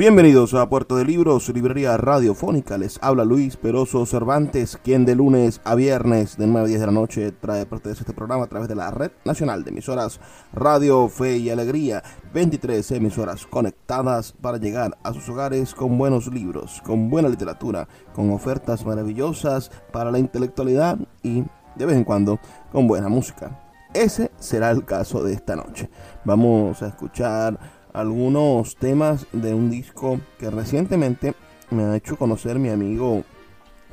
Bienvenidos a Puerto de Libros, librería radiofónica. Les habla Luis Peroso Cervantes, quien de lunes a viernes de 9 a 10 de la noche trae parte de este programa a través de la red nacional de emisoras Radio Fe y Alegría. 23 emisoras conectadas para llegar a sus hogares con buenos libros, con buena literatura, con ofertas maravillosas para la intelectualidad y de vez en cuando con buena música. Ese será el caso de esta noche. Vamos a escuchar algunos temas de un disco que recientemente me ha hecho conocer mi amigo,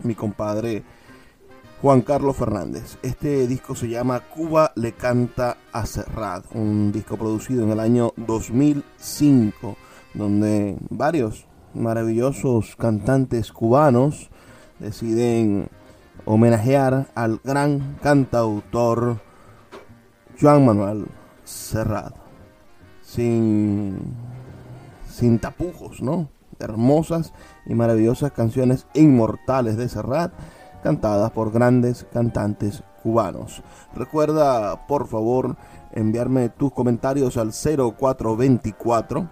mi compadre Juan Carlos Fernández. Este disco se llama Cuba le canta a Serrat, un disco producido en el año 2005, donde varios maravillosos cantantes cubanos deciden homenajear al gran cantautor Juan Manuel Serrat sin, sin tapujos, ¿no? Hermosas y maravillosas canciones inmortales de Serrat, cantadas por grandes cantantes cubanos. Recuerda, por favor, enviarme tus comentarios al 0424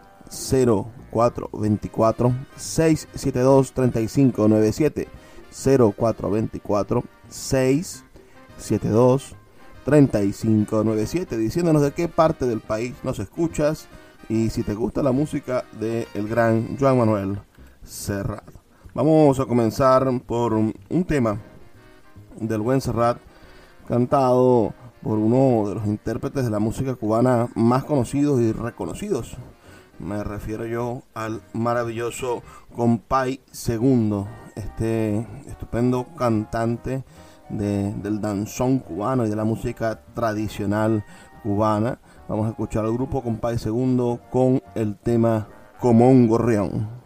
0424 672 3597 0424 672 3597 diciéndonos de qué parte del país nos escuchas y si te gusta la música de el gran Joan Manuel Serrat. Vamos a comenzar por un tema del buen Serrat cantado por uno de los intérpretes de la música cubana más conocidos y reconocidos. Me refiero yo al maravilloso Compay Segundo, este estupendo cantante del danzón cubano y de la música tradicional cubana. Vamos a escuchar al grupo Compay Segundo con el tema Como un gorrión.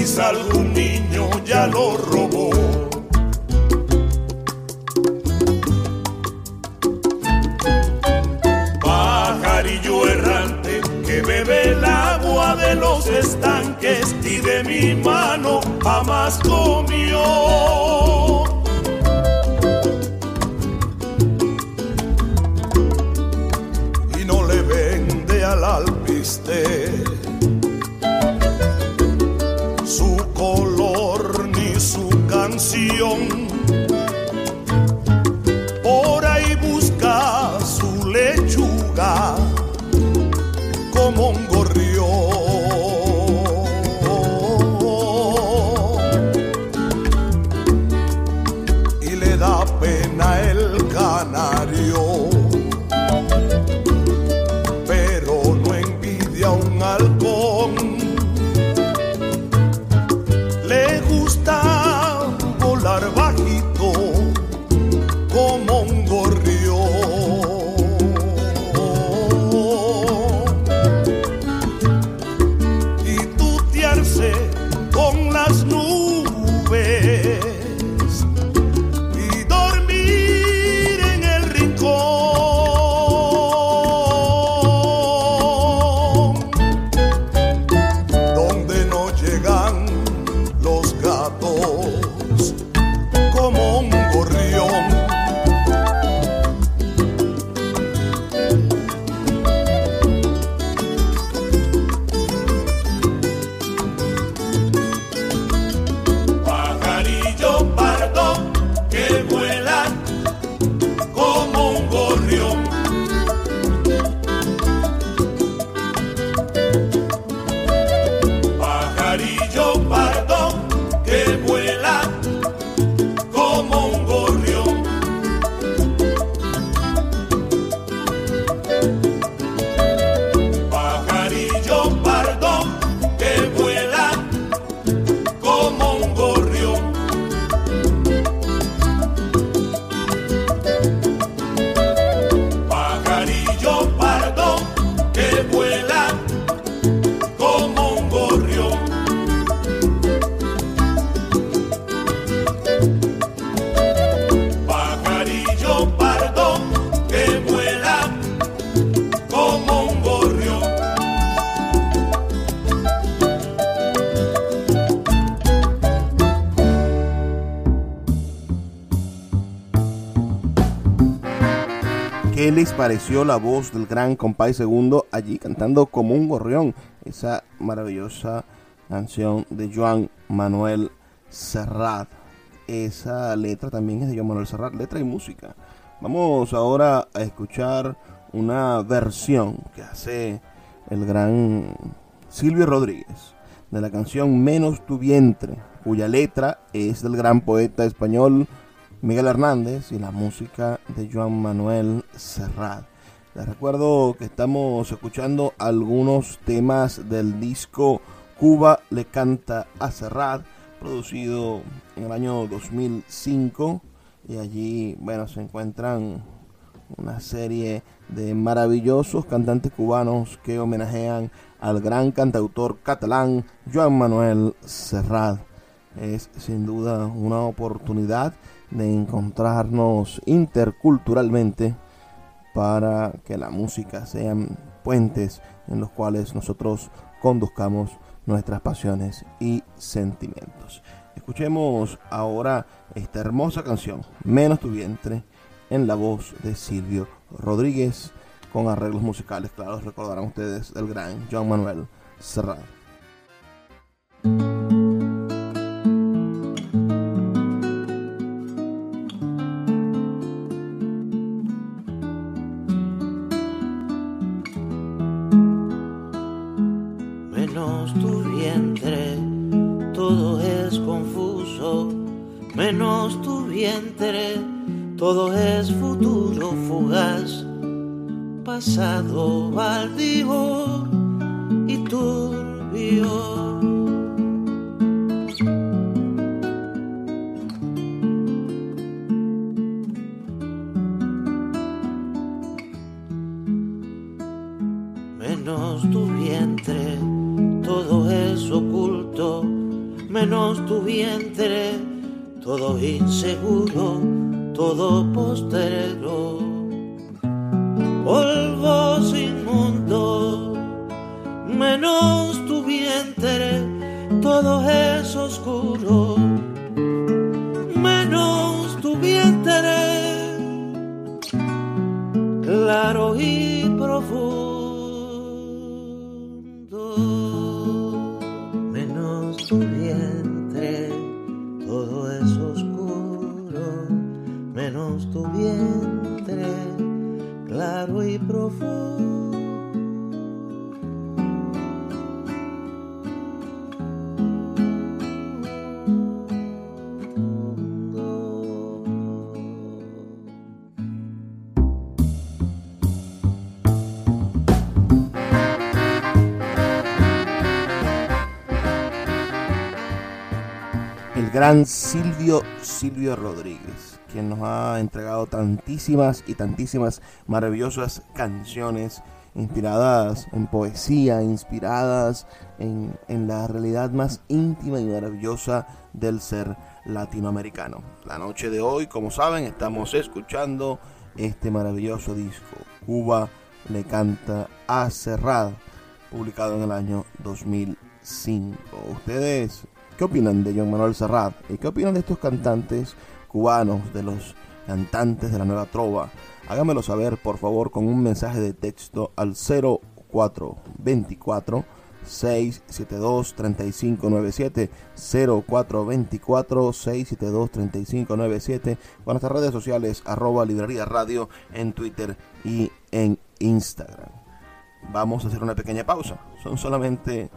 quizá algún niño ya lo robó. Pajarillo errante que bebe el agua de los estanques y de mi mano jamás comió. Y no le vende al alpiste canción. Pareció la voz del gran compay segundo allí cantando como un gorrión esa maravillosa canción de Joan Manuel Serrat. Esa letra también es de Joan Manuel Serrat, letra y música. Vamos ahora a escuchar una versión que hace el gran Silvio Rodríguez de la canción Menos tu vientre, cuya letra es del gran poeta español Miguel Hernández y la música de Joan Manuel Serrat. Les recuerdo que estamos escuchando algunos temas del disco Cuba le canta a Serrat, producido en el año 2005 y allí, bueno, se encuentran una serie de maravillosos cantantes cubanos que homenajean al gran cantautor catalán Joan Manuel Serrat. Es sin duda una oportunidad de encontrarnos interculturalmente para que la música sean puentes en los cuales nosotros conduzcamos nuestras pasiones y sentimientos. Escuchemos ahora esta hermosa canción, Menos tu vientre, en la voz de Silvio Rodríguez, con arreglos musicales, claro, recordarán ustedes del gran Joan Manuel Serrat. todo es futuro fugaz, pasado baldío todo Silvio Rodríguez, quien nos ha entregado tantísimas y tantísimas maravillosas canciones inspiradas en poesía, inspiradas en, en la realidad más íntima y maravillosa del ser latinoamericano. La noche de hoy, como saben, estamos escuchando este maravilloso disco, Cuba le canta a Serrat, publicado en el año 2005. Ustedes ¿Qué opinan de John Manuel Serrat? ¿Y qué opinan de estos cantantes cubanos, de los cantantes de la nueva trova? Háganmelo saber, por favor, con un mensaje de texto al 0424 672 3597 0424 672 3597 con nuestras redes sociales arroba librería radio en Twitter y en Instagram. Vamos a hacer una pequeña pausa. Son solamente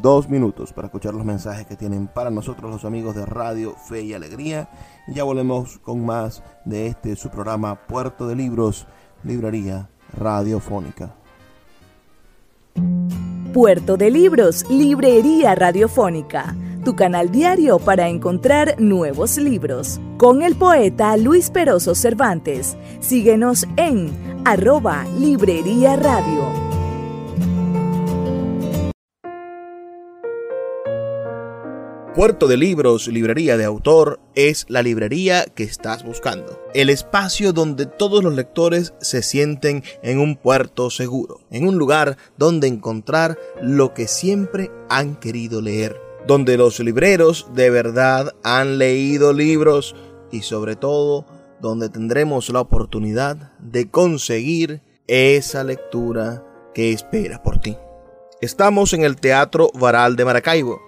dos minutos para escuchar los mensajes que tienen para nosotros los amigos de Radio Fe y Alegría. Ya volvemos con más de este su programa Puerto de Libros, Librería Radiofónica. Puerto de Libros, Librería Radiofónica, tu canal diario para encontrar nuevos libros. Con el poeta Luis Peroso Cervantes. Síguenos en arroba Librería Radio. Puerto de Libros, librería de autor, es la librería que estás buscando. El espacio donde todos los lectores se sienten en un puerto seguro, en un lugar donde encontrar lo que siempre han querido leer, donde los libreros de verdad han leído libros y sobre todo donde tendremos la oportunidad de conseguir esa lectura que espera por ti. Estamos en el Teatro Varal de Maracaibo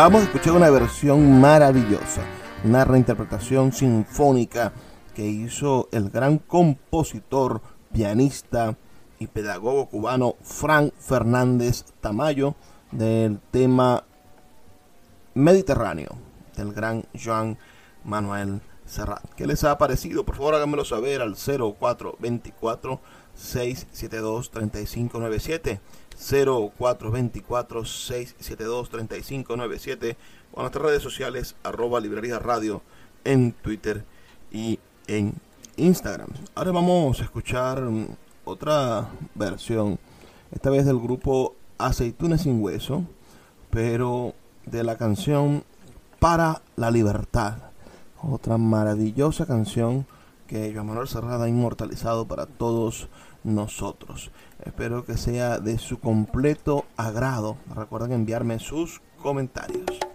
Acabamos de escuchar una versión maravillosa, una reinterpretación sinfónica que hizo el gran compositor, pianista y pedagogo cubano Frank Fernández Tamayo del tema Mediterráneo del gran Joan Manuel Serrat. ¿Qué les ha parecido? Por favor háganmelo saber al 0424 672 3597 0424 672 3597 o en nuestras redes sociales arroba librería radio en Twitter y en Instagram. Ahora vamos a escuchar mm, otra versión, esta vez del grupo Aceitunas sin Hueso, pero de la canción Para la Libertad. Otra maravillosa canción que Joan Manuel Serrada ha inmortalizado para todos nosotros. Espero que sea de su completo agrado. Recuerden enviarme sus comentarios.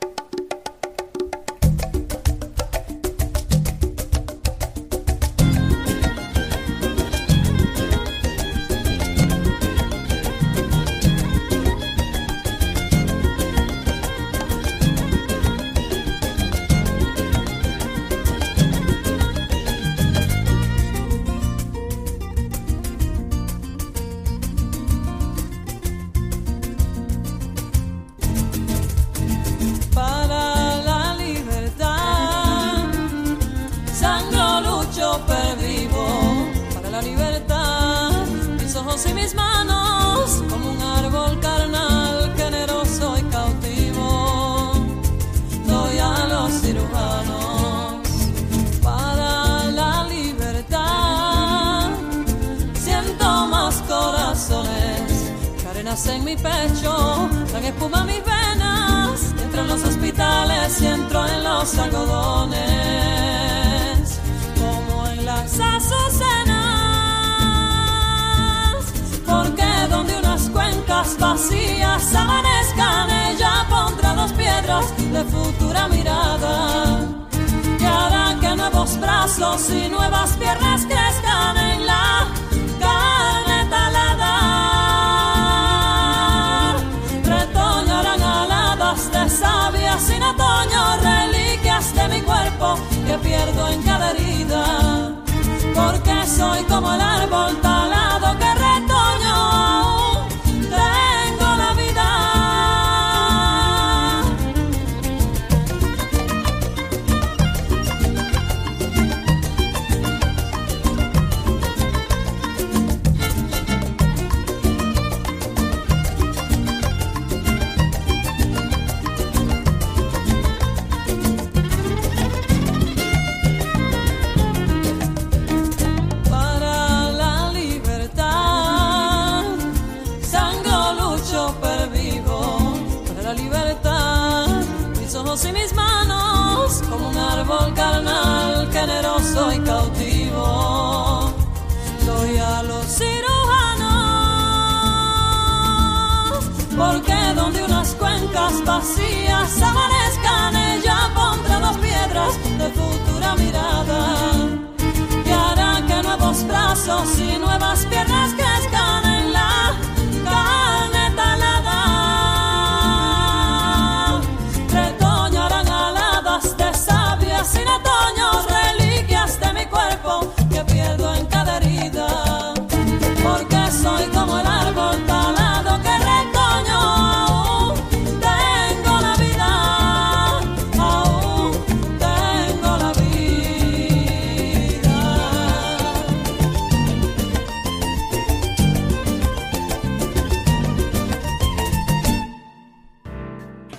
En mi pecho, dan espuma mis venas, entro en los hospitales y entro en los algodones, como en las azucenas, porque donde unas cuencas vacías amanezcan, ella pondrá dos piedras de futura mirada. Que harán que nuevos brazos y nuevas piernas crezcan en la pierdo en cada herida. Porque soy como el árbol talado vacías amanezcan, ella pondrá dos piedras de futura mirada. Y hará que nuevos brazos y nuevas piernas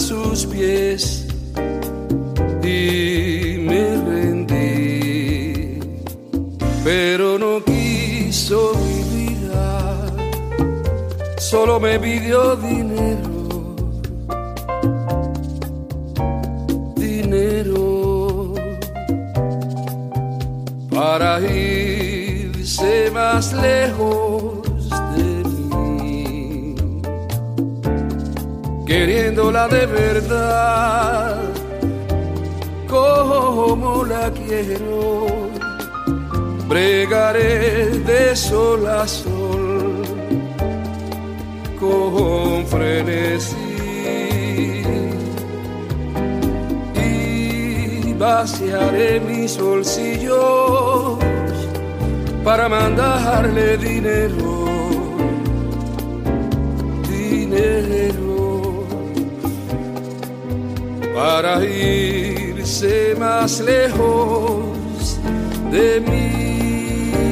Sus pies y me rendí, pero no quiso mi vida, solo me pidió dinero. Dinero para irse más lejos queriéndola de verdad, como la quiero, bregaré de sol a sol con frenesí. y vaciaré mis bolsillos para mandarle dinero, dinero, para irse más lejos de mí,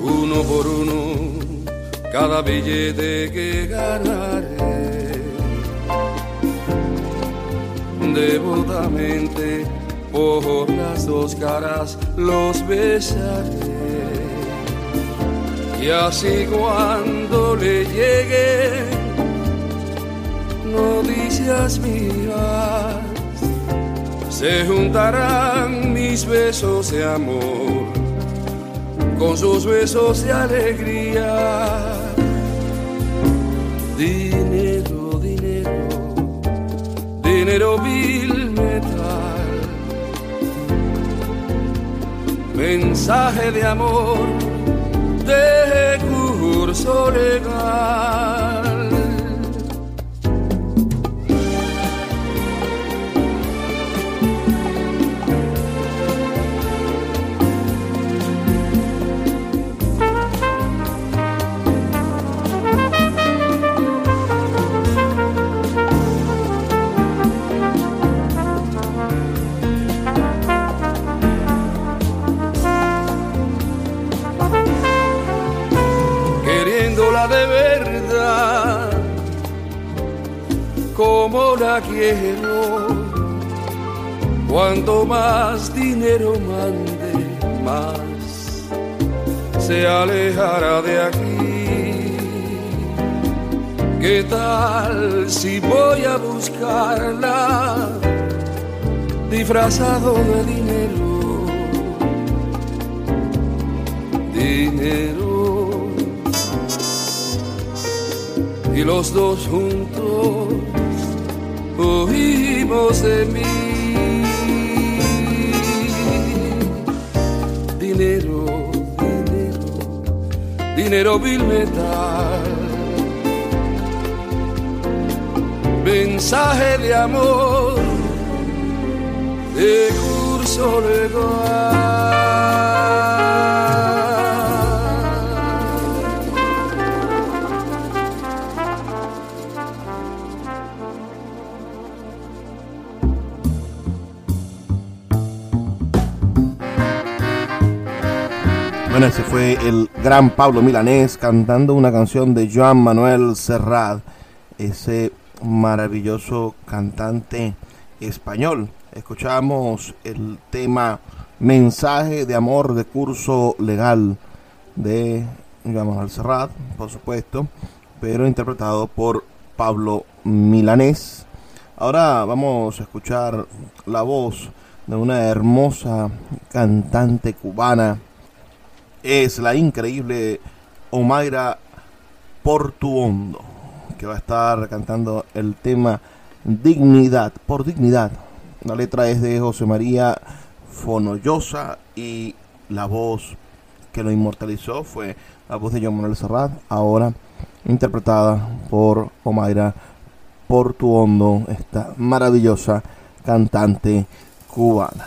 uno por uno, cada billete que ganaré. devotamente por las dos caras los besaré. Y así cuando le llegue noticias mías, se juntarán mis besos de amor con sus besos de alegría. Dinero, dinero dinero vil metal, mensaje de amor de curso legal. Como la quiero. Cuanto más dinero mande, más se alejará de aquí. ¿Qué tal si voy a buscarla disfrazado de dinero? Dinero. y los dos juntos huimos de mí. Dinero, dinero, dinero vil metal. Mensaje de amor de curso legal. Bueno, ese fue el gran Pablo Milanés cantando una canción de Joan Manuel Serrat, ese maravilloso cantante español. Escuchamos el tema Mensaje de Amor de Curso Legal de Joan Manuel Serrat, por supuesto, pero interpretado por Pablo Milanés. Ahora vamos a escuchar la voz de una hermosa cantante cubana es la increíble Omaira Portuondo, que va a estar cantando el tema Dignidad, por Dignidad. La letra es de José María Fonollosa y la voz que lo inmortalizó fue la voz de John Manuel Serrat, ahora interpretada por Omaira Portuondo, esta maravillosa cantante cubana.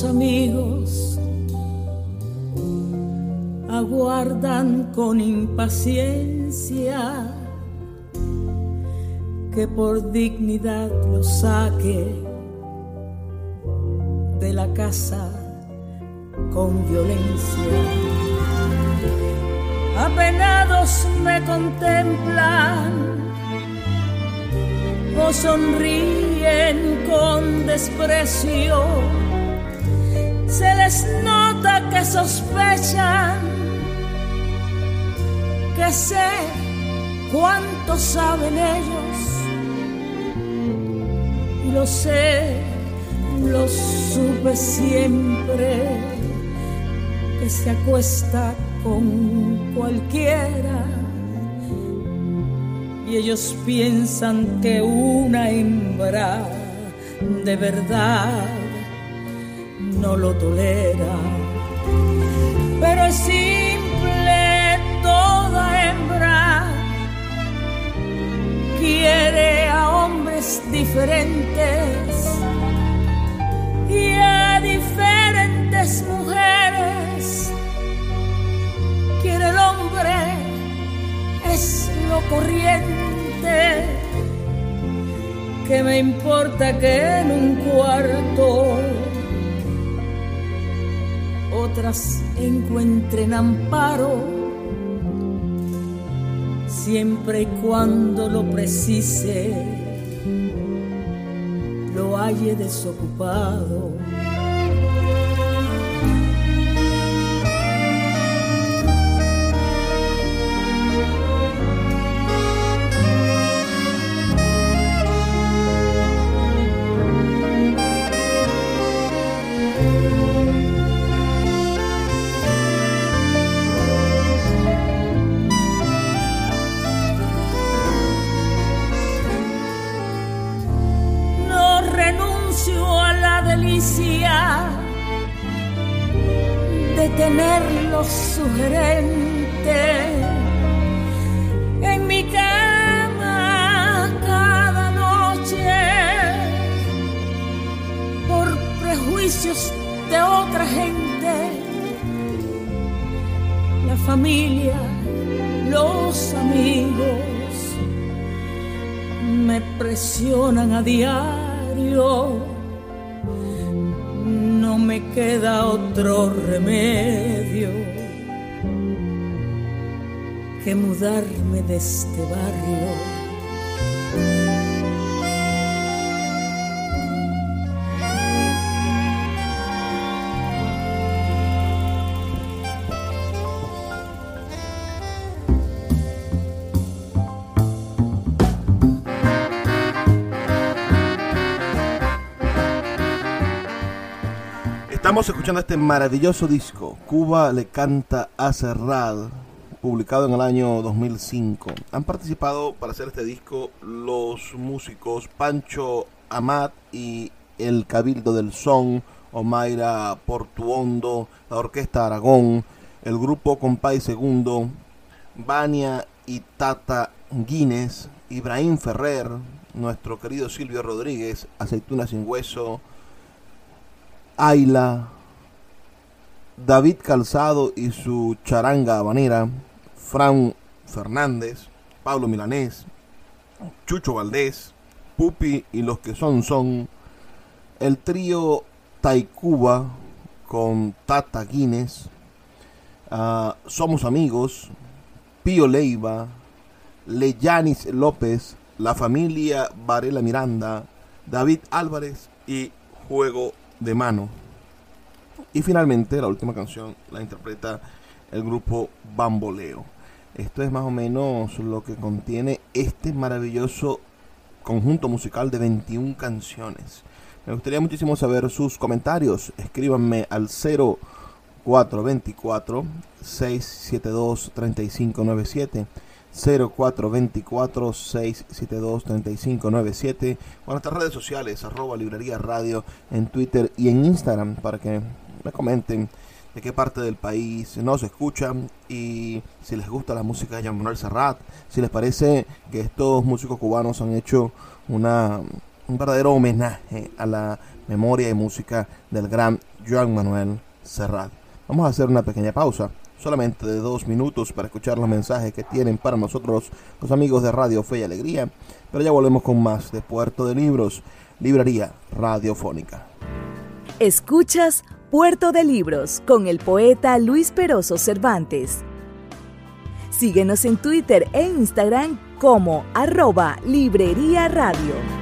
Amigos aguardan con impaciencia que por dignidad lo saque de la casa con violencia. Apenados me contemplan o sonríen con desprecio se les nota que sospechan que sé cuánto saben ellos. Lo sé, lo supe siempre que se acuesta con cualquiera. Y ellos piensan que una hembra de verdad no lo tolera. Pero es simple toda hembra, quiere a hombres diferentes y a diferentes mujeres. Quiere el hombre, es lo corriente. Que me importa que en un cuarto otras encuentren amparo, siempre y cuando lo precise, lo halle desocupado. Tenerlo sugerente en mi cama cada noche por prejuicios de otra gente, la familia, los amigos me presionan a diario queda otro remedio que mudarme de este barrio. Estamos escuchando este maravilloso disco, Cuba le canta a Serrat, publicado en el año 2005. Han participado para hacer este disco los músicos Pancho Amat y el Cabildo del Son, Omaira Portuondo, la Orquesta Aragón, el grupo Compay Segundo, Bania y Tata Guinness, Ibrahim Ferrer, nuestro querido Silvio Rodríguez, Aceituna sin Hueso, Ayla, David Calzado y su charanga habanera, Fran Fernández, Pablo Milanés, Chucho Valdés, Pupi y los que son son, el trío Taikuba con Tata Guinness, ah, Somos Amigos, Pío Leiva, Leyanis López, la familia Varela Miranda, David Álvarez y Juego de Mano. Y finalmente la última canción la interpreta el grupo Bamboleo. Esto es más o menos lo que contiene este maravilloso conjunto musical de 21 canciones. Me gustaría muchísimo saber sus comentarios. Escríbanme al 0424 672 3597 0424 672 3597 o en nuestras redes sociales arroba librería radio en Twitter y en Instagram para que me comenten de qué parte del país nos escuchan y si les gusta la música de Jean Manuel Serrat, si les parece que estos músicos cubanos han hecho una, un verdadero homenaje a la memoria y música del gran Joan Manuel Serrat. Vamos a hacer una pequeña pausa, solamente de dos minutos para escuchar los mensajes que tienen para nosotros los amigos de Radio Fe y Alegría, pero ya volvemos con más de Puerto de Libros, Librería Radiofónica. Escuchas Puerto de Libros con el poeta Luis Peroso Cervantes. Síguenos en Twitter e Instagram como arroba Librería Radio.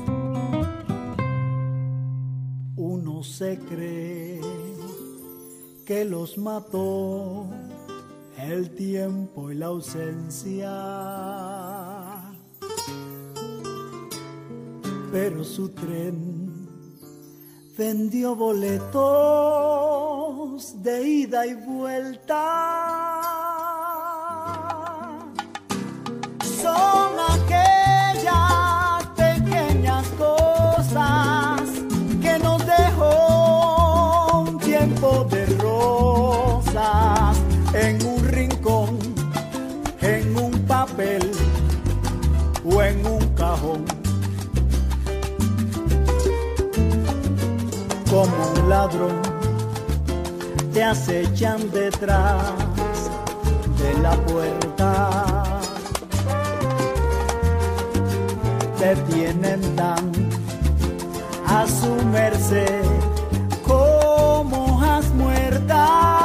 Se cree que los mató el tiempo y la ausencia. Pero su tren vendió boletos de ida y vuelta. Como un ladrón te acechan detrás de la puerta. Te tienen tan a su merced como hojas muertas.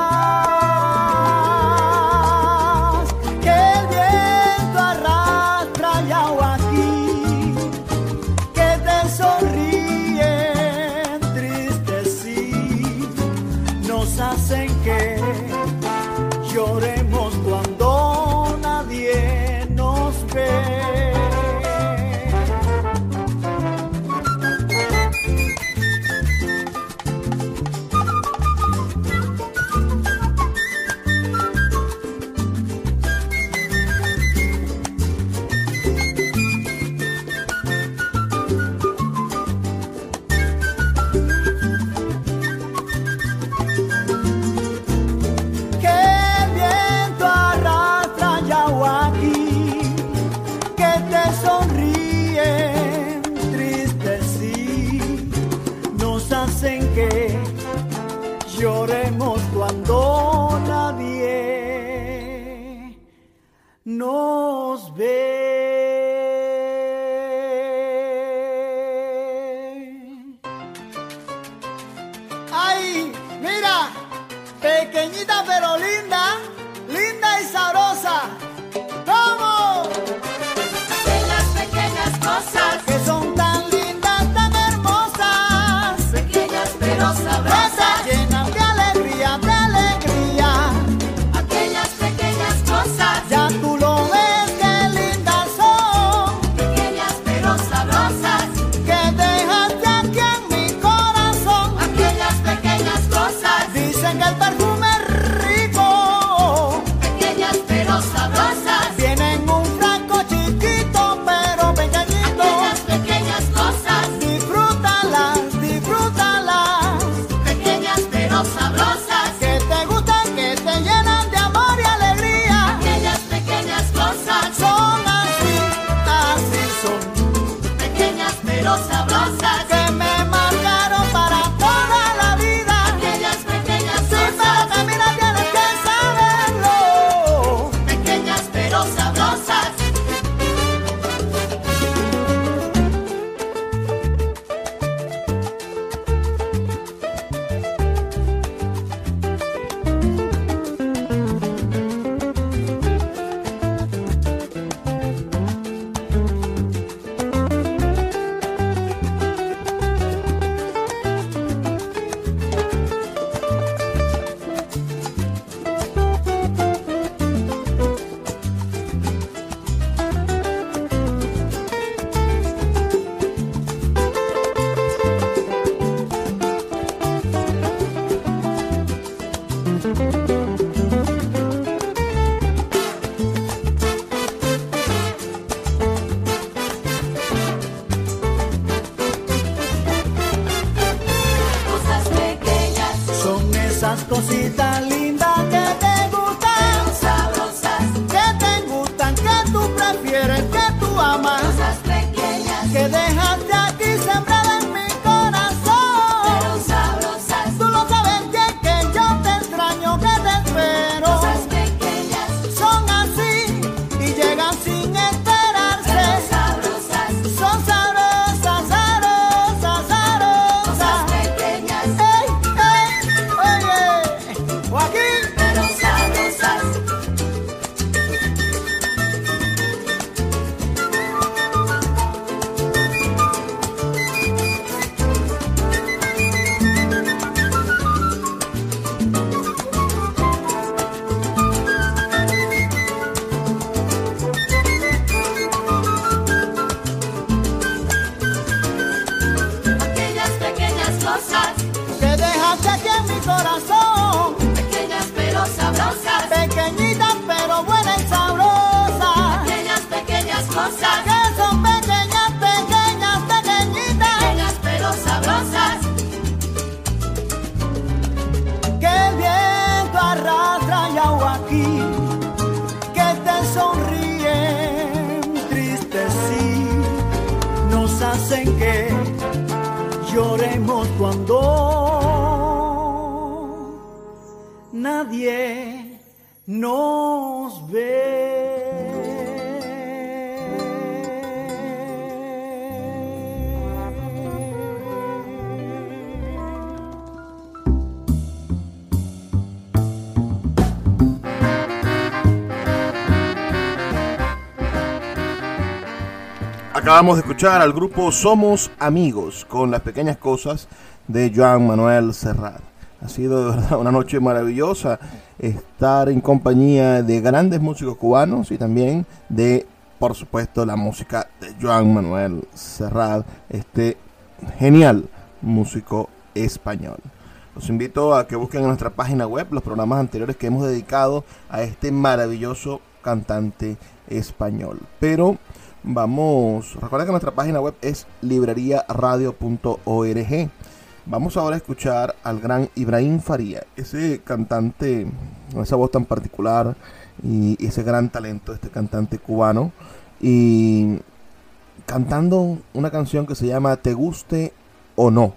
Acabamos de escuchar al grupo Somos Amigos con las pequeñas cosas de Joan Manuel Serrat. Ha sido de verdad una noche maravillosa estar en compañía de grandes músicos cubanos y también de, por supuesto, la música de Joan Manuel Serrat, este genial músico español. Los invito a que busquen en nuestra página web los programas anteriores que hemos dedicado a este maravilloso cantante español. Pero vamos, recuerda que nuestra página web es libreriaradio.org. Vamos ahora a escuchar al gran Ibrahim Faría, ese cantante con esa voz tan particular y, ese gran talento, este cantante cubano, y cantando una canción que se llama Te guste o no.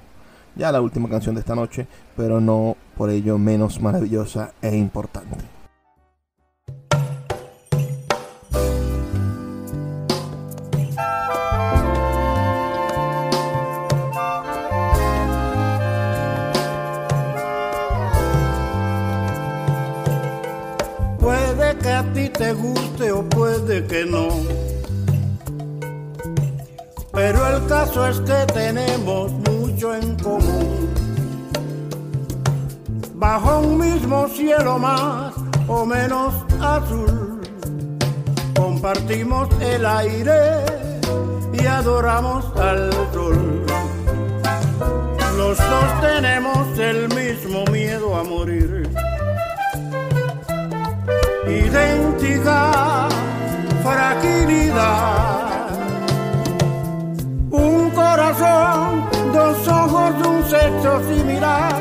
Ya la última canción de esta noche, pero no por ello menos maravillosa e importante. Te guste o puede que no. Pero el caso es que tenemos mucho en común. Bajo un mismo cielo más o menos azul, compartimos el aire y adoramos al sol. Los dos tenemos el mismo miedo a morir. Idéntica fragilidad. Un corazón, dos ojos, un sexo similar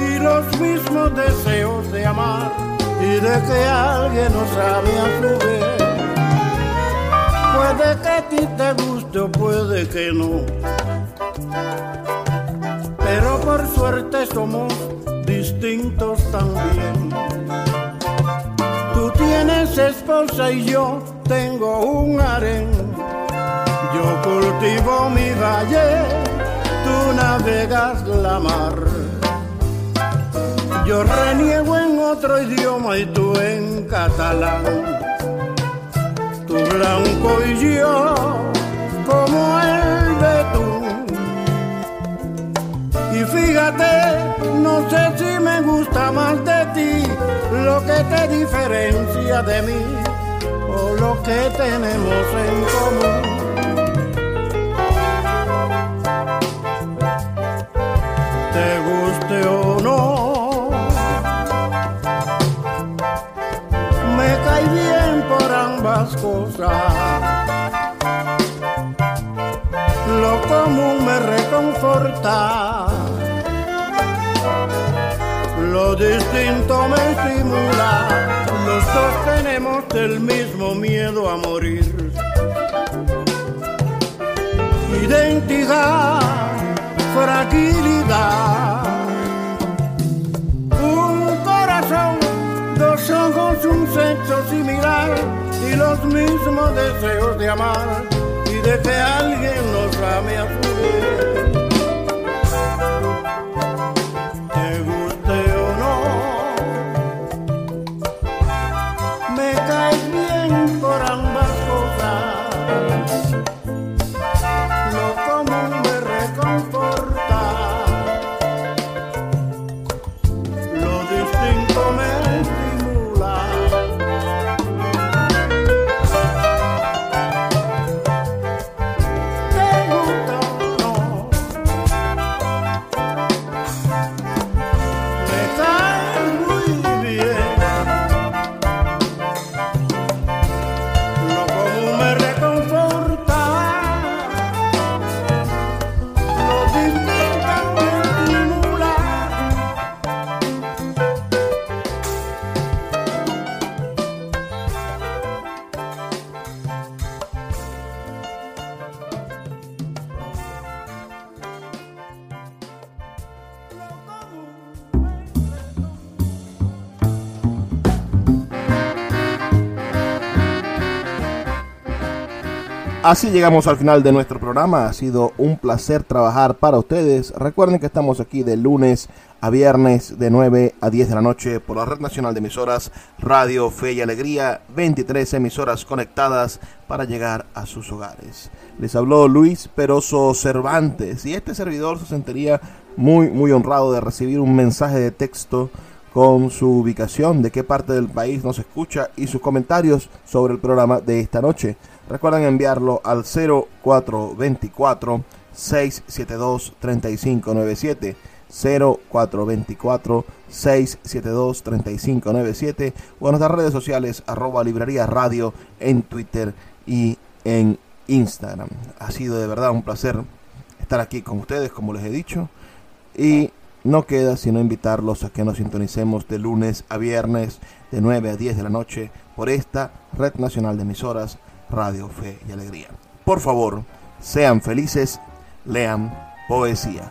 y los mismos deseos de amar y de que alguien nos ame a su vez. Puede que a ti te guste o puede que no. Pero por suerte somos distintos también. Tú tienes esposa y yo tengo un harén. Yo cultivo mi valle, tú navegas la mar. Yo reniego en otro idioma y tú en catalán tu blanco y yo como el fíjate, no sé si me gusta más de ti lo que te diferencia de mí o lo que tenemos en común. Te guste o no, me cae bien por ambas cosas. Lo común me reconforta, lo distinto me estimula. Los dos tenemos el mismo miedo a morir. Identidad, fragilidad. Un corazón, dos ojos, un sexo similar y los mismos deseos de amar y de que alguien nos ame a Así llegamos al final de nuestro programa. Ha sido un placer trabajar para ustedes. Recuerden que estamos aquí de lunes a viernes de 9 a 10 de la noche por la Red Nacional de Emisoras Radio Fe y Alegría. 23 emisoras conectadas para llegar a sus hogares. Les habló Luis Peroso Cervantes y este servidor se sentiría muy, muy honrado de recibir un mensaje de texto con su ubicación, de qué parte del país nos escucha y sus comentarios sobre el programa de esta noche. Recuerden enviarlo al 0424 672 3597 0424 672 3597 o en nuestras redes sociales arroba librería radio en Twitter y en Instagram. Ha sido de verdad un placer estar aquí con ustedes, como les he dicho. Y no queda sino invitarlos a que nos sintonicemos de lunes a viernes de 9 a 10 de la noche por esta Red Nacional de Emisoras Radio Fe y Alegría. Por favor, sean felices, lean poesía.